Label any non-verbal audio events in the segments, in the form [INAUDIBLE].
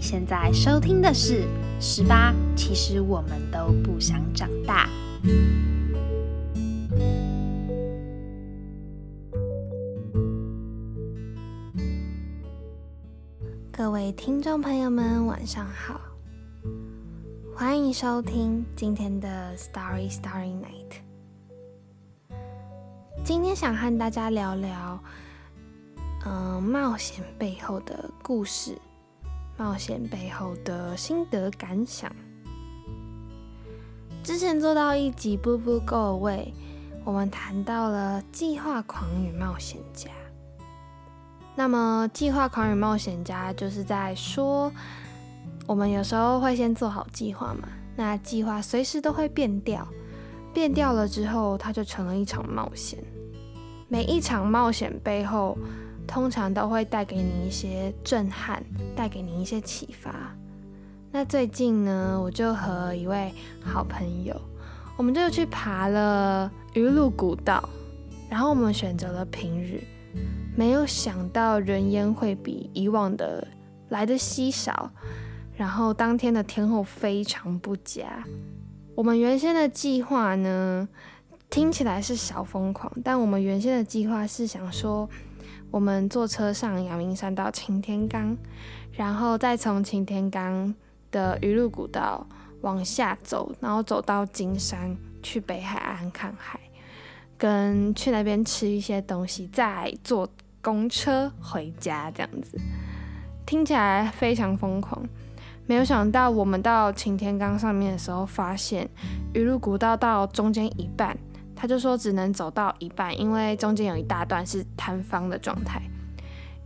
现在收听的是《十八》，其实我们都不想长大。各位听众朋友们，晚上好，欢迎收听今天的《Starry Starry Night》。今天想和大家聊聊，嗯，冒险背后的故事，冒险背后的心得感想。之前做到一集《步步 Go Away》，我们谈到了计划狂与冒险家。那么，计划狂与冒险家就是在说，我们有时候会先做好计划嘛，那计划随时都会变掉，变掉了之后，它就成了一场冒险。每一场冒险背后，通常都会带给你一些震撼，带给你一些启发。那最近呢，我就和一位好朋友，我们就去爬了鱼路古道，然后我们选择了平日，没有想到人烟会比以往的来的稀少，然后当天的天候非常不佳。我们原先的计划呢？听起来是小疯狂，但我们原先的计划是想说，我们坐车上阳明山到擎天岗，然后再从擎天岗的鱼路古道往下走，然后走到金山去北海岸看海，跟去那边吃一些东西，再坐公车回家这样子。听起来非常疯狂，没有想到我们到擎天岗上面的时候，发现鱼路古道到中间一半。他就说只能走到一半，因为中间有一大段是塌方的状态。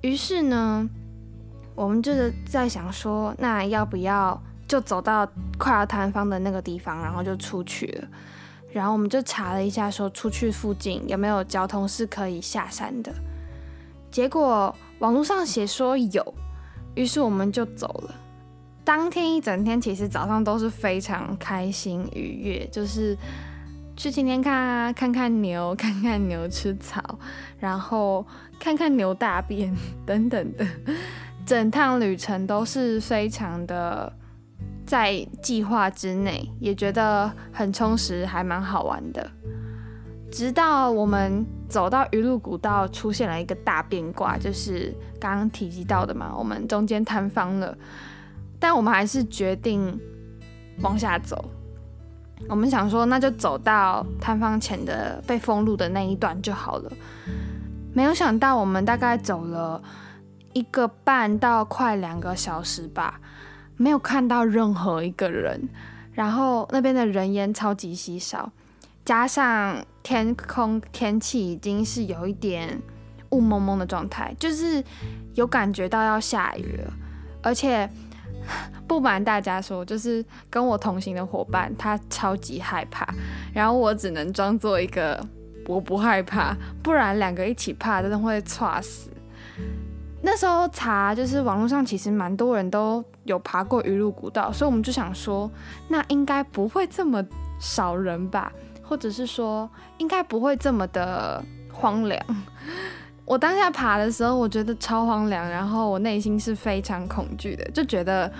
于是呢，我们就是在想说，那要不要就走到快要塌方的那个地方，然后就出去了。然后我们就查了一下，说出去附近有没有交通是可以下山的。结果网络上写说有，于是我们就走了。当天一整天其实早上都是非常开心愉悦，就是。去今天看啊，看看牛，看看牛吃草，然后看看牛大便 [LAUGHS] 等等的，整趟旅程都是非常的在计划之内，也觉得很充实，还蛮好玩的。直到我们走到鱼路古道，出现了一个大变卦，就是刚刚提及到的嘛，我们中间坍方了，但我们还是决定往下走。我们想说，那就走到摊方前的被封路的那一段就好了。没有想到，我们大概走了一个半到快两个小时吧，没有看到任何一个人。然后那边的人烟超级稀少，加上天空天气已经是有一点雾蒙蒙的状态，就是有感觉到要下雨了，而且。[LAUGHS] 不瞒大家说，就是跟我同行的伙伴，他超级害怕，然后我只能装作一个我不害怕，不然两个一起怕，真的会猝死。那时候查，就是网络上其实蛮多人都有爬过鱼路古道，所以我们就想说，那应该不会这么少人吧，或者是说，应该不会这么的荒凉。我当下爬的时候，我觉得超荒凉，然后我内心是非常恐惧的，就觉得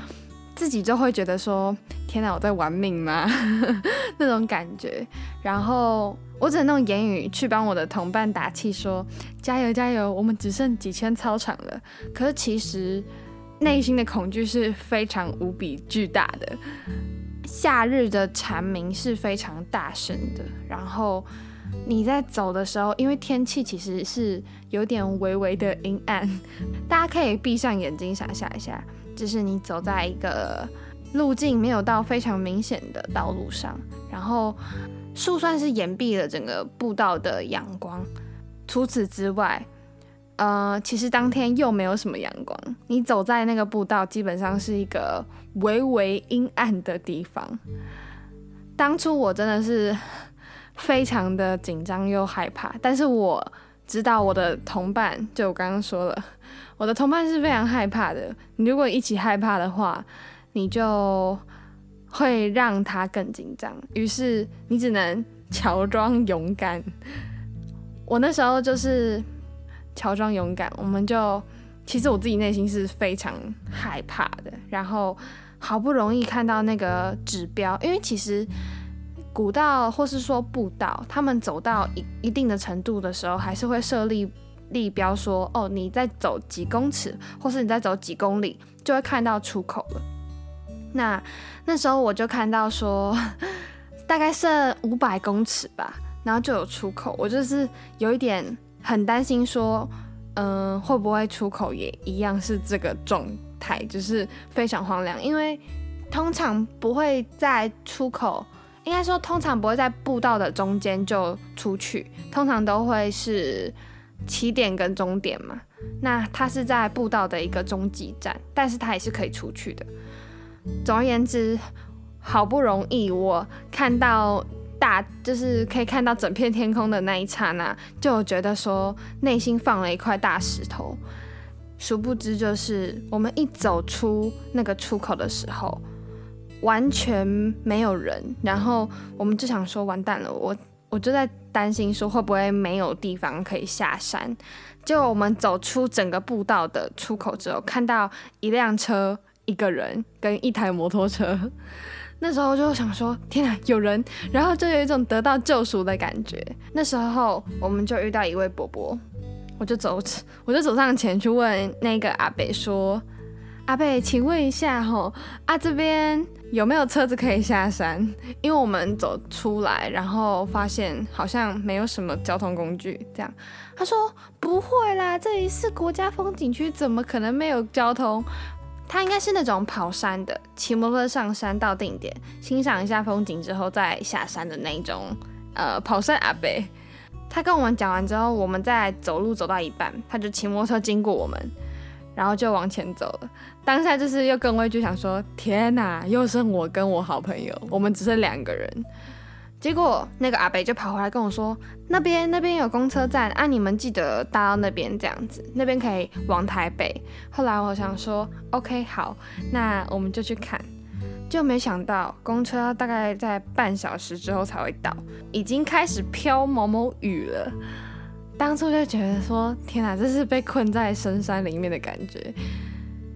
自己就会觉得说：“天哪，我在玩命吗？” [LAUGHS] 那种感觉。然后我只能用言语去帮我的同伴打气，说：“加油，加油！我们只剩几千操场了。”可是其实内心的恐惧是非常无比巨大的。夏日的蝉鸣是非常大声的，然后。你在走的时候，因为天气其实是有点微微的阴暗，[LAUGHS] 大家可以闭上眼睛想象一下，就是你走在一个路径没有到非常明显的道路上，然后树算是掩蔽了整个步道的阳光。除此之外，呃，其实当天又没有什么阳光，你走在那个步道基本上是一个微微阴暗的地方。当初我真的是。非常的紧张又害怕，但是我知道我的同伴，就我刚刚说了，我的同伴是非常害怕的。你如果一起害怕的话，你就会让他更紧张，于是你只能乔装勇敢。我那时候就是乔装勇敢，我们就其实我自己内心是非常害怕的。然后好不容易看到那个指标，因为其实古道或是说步道，他们走到一一定的程度的时候，还是会设立立标说，哦，你在走几公尺，或是你在走几公里，就会看到出口了。那那时候我就看到说，[LAUGHS] 大概剩五百公尺吧，然后就有出口，我就是有一点很担心说。嗯，会不会出口也一样是这个状态，就是非常荒凉。因为通常不会在出口，应该说通常不会在步道的中间就出去，通常都会是起点跟终点嘛。那它是在步道的一个终极站，但是它也是可以出去的。总而言之，好不容易我看到。大就是可以看到整片天空的那一刹那，就觉得说内心放了一块大石头。殊不知，就是我们一走出那个出口的时候，完全没有人。然后我们就想说，完蛋了，我我就在担心说会不会没有地方可以下山。就我们走出整个步道的出口之后，看到一辆车、一个人跟一台摩托车。那时候就想说，天啊，有人，然后就有一种得到救赎的感觉。那时候我们就遇到一位伯伯，我就走，[LAUGHS] 我就走上前去问那个阿北说：“阿贝，请问一下，吼啊这边有没有车子可以下山？因为我们走出来，然后发现好像没有什么交通工具。这样，他说不会啦，这里是国家风景区，怎么可能没有交通？”他应该是那种跑山的，骑摩托车上山到定点，欣赏一下风景之后再下山的那种，呃，跑山阿贝。他跟我们讲完之后，我们在走路走到一半，他就骑摩托车经过我们，然后就往前走了。当下就是又更畏惧，想说：天哪，又剩我跟我好朋友，我们只剩两个人。结果那个阿北就跑回来跟我说：“那边那边有公车站啊，你们记得搭到那边这样子，那边可以往台北。”后来我想说：“OK，好，那我们就去看。”就没想到公车大概在半小时之后才会到，已经开始飘毛毛雨了。当初就觉得说：“天哪，这是被困在深山里面的感觉，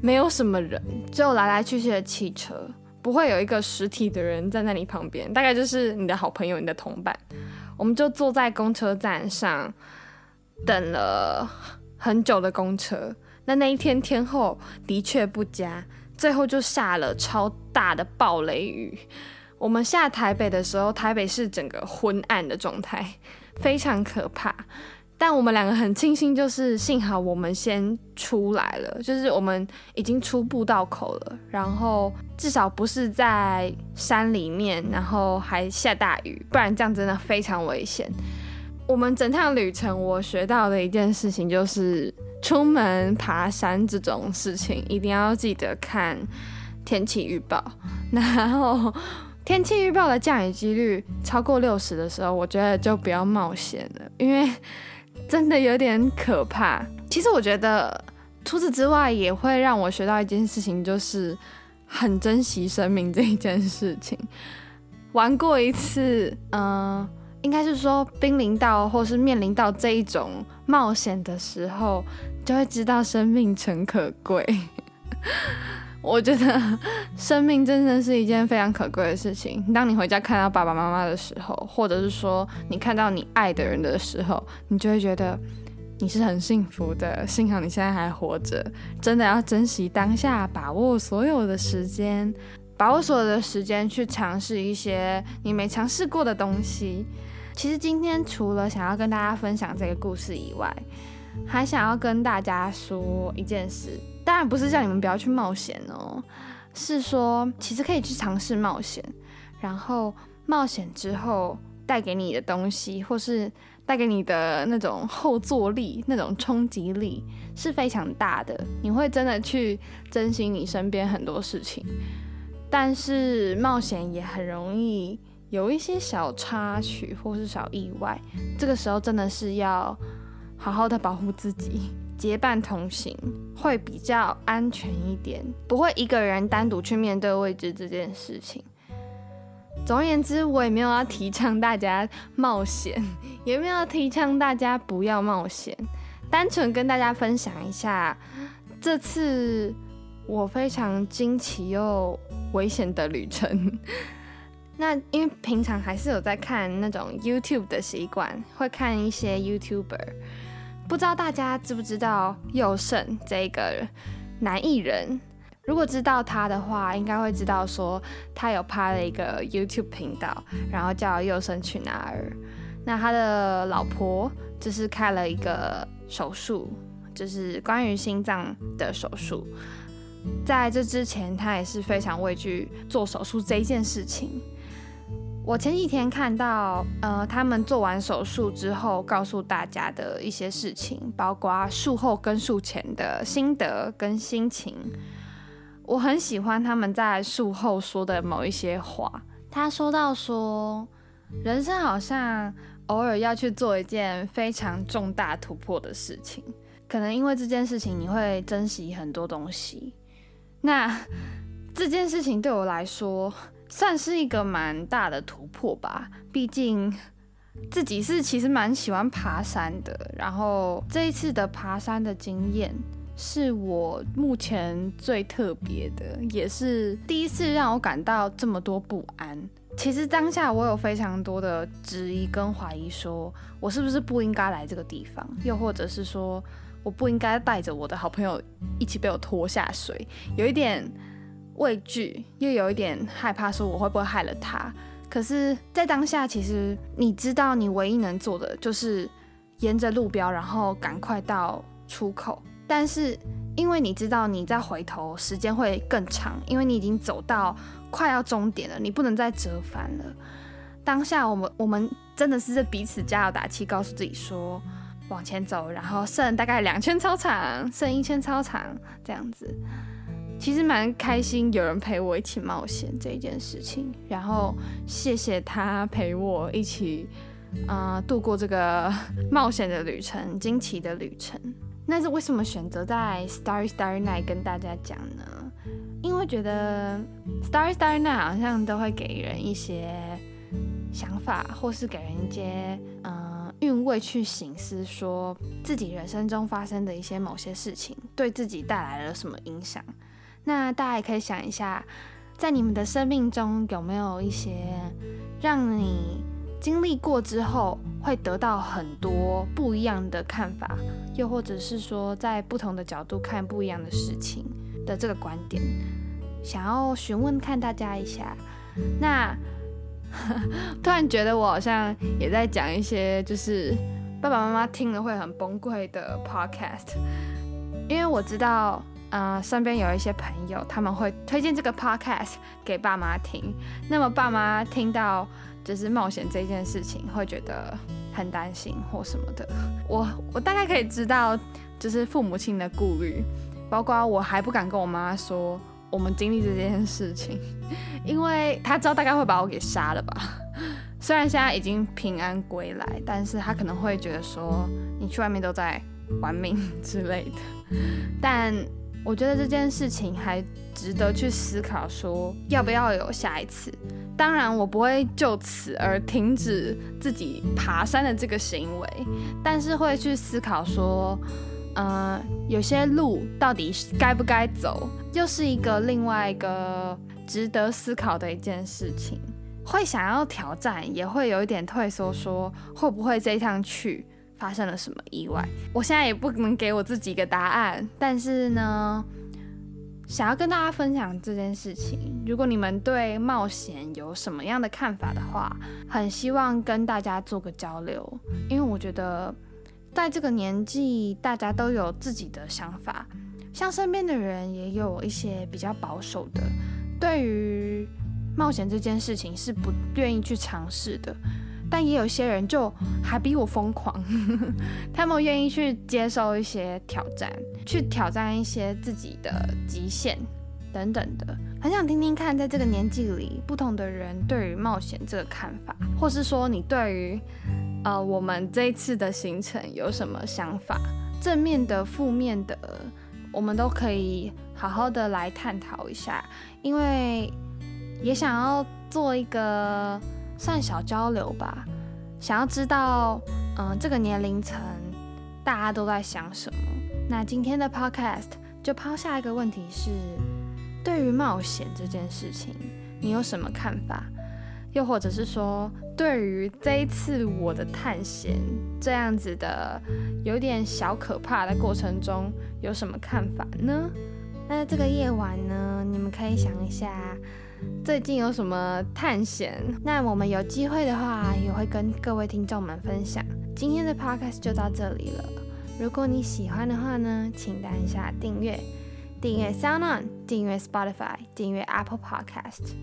没有什么人，只有来来去去的汽车。”不会有一个实体的人站在你旁边，大概就是你的好朋友、你的同伴。我们就坐在公车站上，等了很久的公车。那那一天天后的确不佳，最后就下了超大的暴雷雨。我们下台北的时候，台北是整个昏暗的状态，非常可怕。但我们两个很庆幸，就是幸好我们先出来了，就是我们已经出步道口了，然后至少不是在山里面，然后还下大雨，不然这样真的非常危险。我们整趟旅程，我学到的一件事情就是，出门爬山这种事情一定要记得看天气预报，然后天气预报的降雨几率超过六十的时候，我觉得就不要冒险了，因为。真的有点可怕。其实我觉得，除此之外，也会让我学到一件事情，就是很珍惜生命这一件事情。玩过一次，嗯，应该是说濒临到或是面临到这一种冒险的时候，就会知道生命诚可贵。我觉得 [LAUGHS] 生命真的是一件非常可贵的事情。当你回家看到爸爸妈妈的时候，或者是说你看到你爱的人的时候，你就会觉得你是很幸福的。幸好你现在还活着，真的要珍惜当下，把握所有的时间，把握所有的时间去尝试一些你没尝试过的东西。其实今天除了想要跟大家分享这个故事以外，还想要跟大家说一件事。当然不是叫你们不要去冒险哦，是说其实可以去尝试冒险，然后冒险之后带给你的东西，或是带给你的那种后坐力、那种冲击力是非常大的。你会真的去珍惜你身边很多事情，但是冒险也很容易有一些小插曲或是小意外，这个时候真的是要好好的保护自己。结伴同行会比较安全一点，不会一个人单独去面对未知这件事情。总而言之，我也没有要提倡大家冒险，也没有提倡大家不要冒险，单纯跟大家分享一下这次我非常惊奇又危险的旅程。[LAUGHS] 那因为平常还是有在看那种 YouTube 的习惯，会看一些 YouTuber。不知道大家知不知道佑胜这个男艺人？如果知道他的话，应该会知道说他有拍了一个 YouTube 频道，然后叫佑胜去哪儿。那他的老婆就是开了一个手术，就是关于心脏的手术。在这之前，他也是非常畏惧做手术这一件事情。我前几天看到，呃，他们做完手术之后，告诉大家的一些事情，包括术后跟术前的心得跟心情。我很喜欢他们在术后说的某一些话。他说到说，人生好像偶尔要去做一件非常重大突破的事情，可能因为这件事情你会珍惜很多东西。那这件事情对我来说。算是一个蛮大的突破吧，毕竟自己是其实蛮喜欢爬山的，然后这一次的爬山的经验是我目前最特别的，也是第一次让我感到这么多不安。其实当下我有非常多的质疑跟怀疑，说我是不是不应该来这个地方，又或者是说我不应该带着我的好朋友一起被我拖下水，有一点。畏惧又有一点害怕，说我会不会害了他？可是，在当下，其实你知道，你唯一能做的就是沿着路标，然后赶快到出口。但是，因为你知道，你再回头时间会更长，因为你已经走到快要终点了，你不能再折返了。当下，我们我们真的是在彼此加油打气，告诉自己说往前走，然后剩大概两圈操场，剩一圈操场这样子。其实蛮开心，有人陪我一起冒险这一件事情。然后谢谢他陪我一起，啊，度过这个冒险的旅程、惊奇的旅程。那是为什么选择在 Starry Starry Night 跟大家讲呢？因为觉得 Starry Starry Night 好像都会给人一些想法，或是给人一些嗯韵味去醒思，说自己人生中发生的一些某些事情，对自己带来了什么影响。那大家也可以想一下，在你们的生命中有没有一些让你经历过之后会得到很多不一样的看法，又或者是说在不同的角度看不一样的事情的这个观点，想要询问看大家一下。那 [LAUGHS] 突然觉得我好像也在讲一些就是爸爸妈妈听了会很崩溃的 podcast，因为我知道。嗯，身边有一些朋友，他们会推荐这个 podcast 给爸妈听。那么爸妈听到就是冒险这件事情，会觉得很担心或什么的。我我大概可以知道，就是父母亲的顾虑，包括我还不敢跟我妈说我们经历这件事情，因为他知道大概会把我给杀了吧。[LAUGHS] 虽然现在已经平安归来，但是他可能会觉得说你去外面都在玩命之类的，但。我觉得这件事情还值得去思考，说要不要有下一次。当然，我不会就此而停止自己爬山的这个行为，但是会去思考说，呃，有些路到底该不该走，又是一个另外一个值得思考的一件事情。会想要挑战，也会有一点退缩，说会不会这一趟去。发生了什么意外？我现在也不能给我自己一个答案，但是呢，想要跟大家分享这件事情。如果你们对冒险有什么样的看法的话，很希望跟大家做个交流。因为我觉得，在这个年纪，大家都有自己的想法，像身边的人也有一些比较保守的，对于冒险这件事情是不愿意去尝试的。但也有些人就还比我疯狂，[LAUGHS] 他们愿意去接受一些挑战，去挑战一些自己的极限等等的。很想听听看，在这个年纪里，不同的人对于冒险这个看法，或是说你对于呃我们这一次的行程有什么想法？正面的、负面的，我们都可以好好的来探讨一下，因为也想要做一个。算小交流吧，想要知道，嗯，这个年龄层大家都在想什么？那今天的 podcast 就抛下一个问题是：对于冒险这件事情，你有什么看法？又或者是说，对于这一次我的探险这样子的有点小可怕的过程中，有什么看法呢？那这个夜晚呢，你们可以想一下，最近有什么探险？那我们有机会的话，也会跟各位听众们分享。今天的 podcast 就到这里了。如果你喜欢的话呢，请按下订阅，订阅 SoundOn，订阅 Spotify，订阅 Apple Podcast。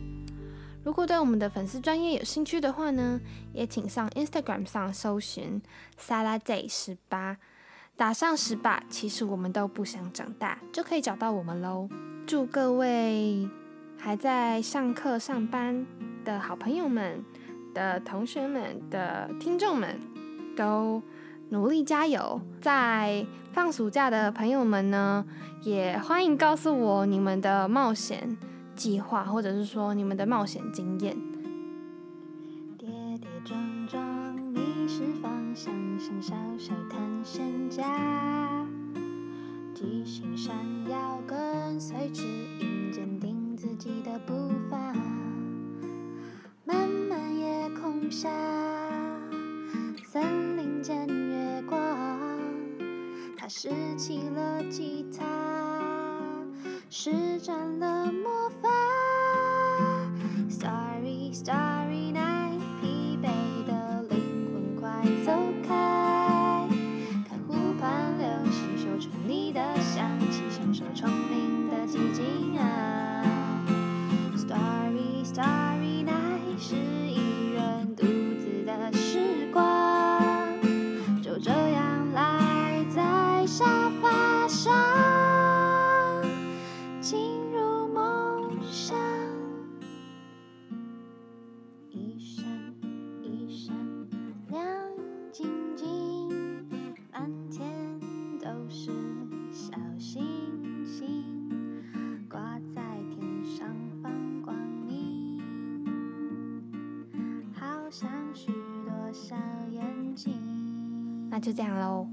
如果对我们的粉丝专业有兴趣的话呢，也请上 Instagram 上搜寻 Salad 十八，打上十把，其实我们都不想长大，就可以找到我们喽。祝各位还在上课上班的好朋友们、的同学们、的听众们都努力加油！在放暑假的朋友们呢，也欢迎告诉我你们的冒险。计划，或者是说你们的冒险经验。下，森林间月光，他拾起了吉他。施展了魔法，Starry Starry Night，疲惫的灵魂快走开，看湖畔流星，嗅出你的香气，享受丛这样喽，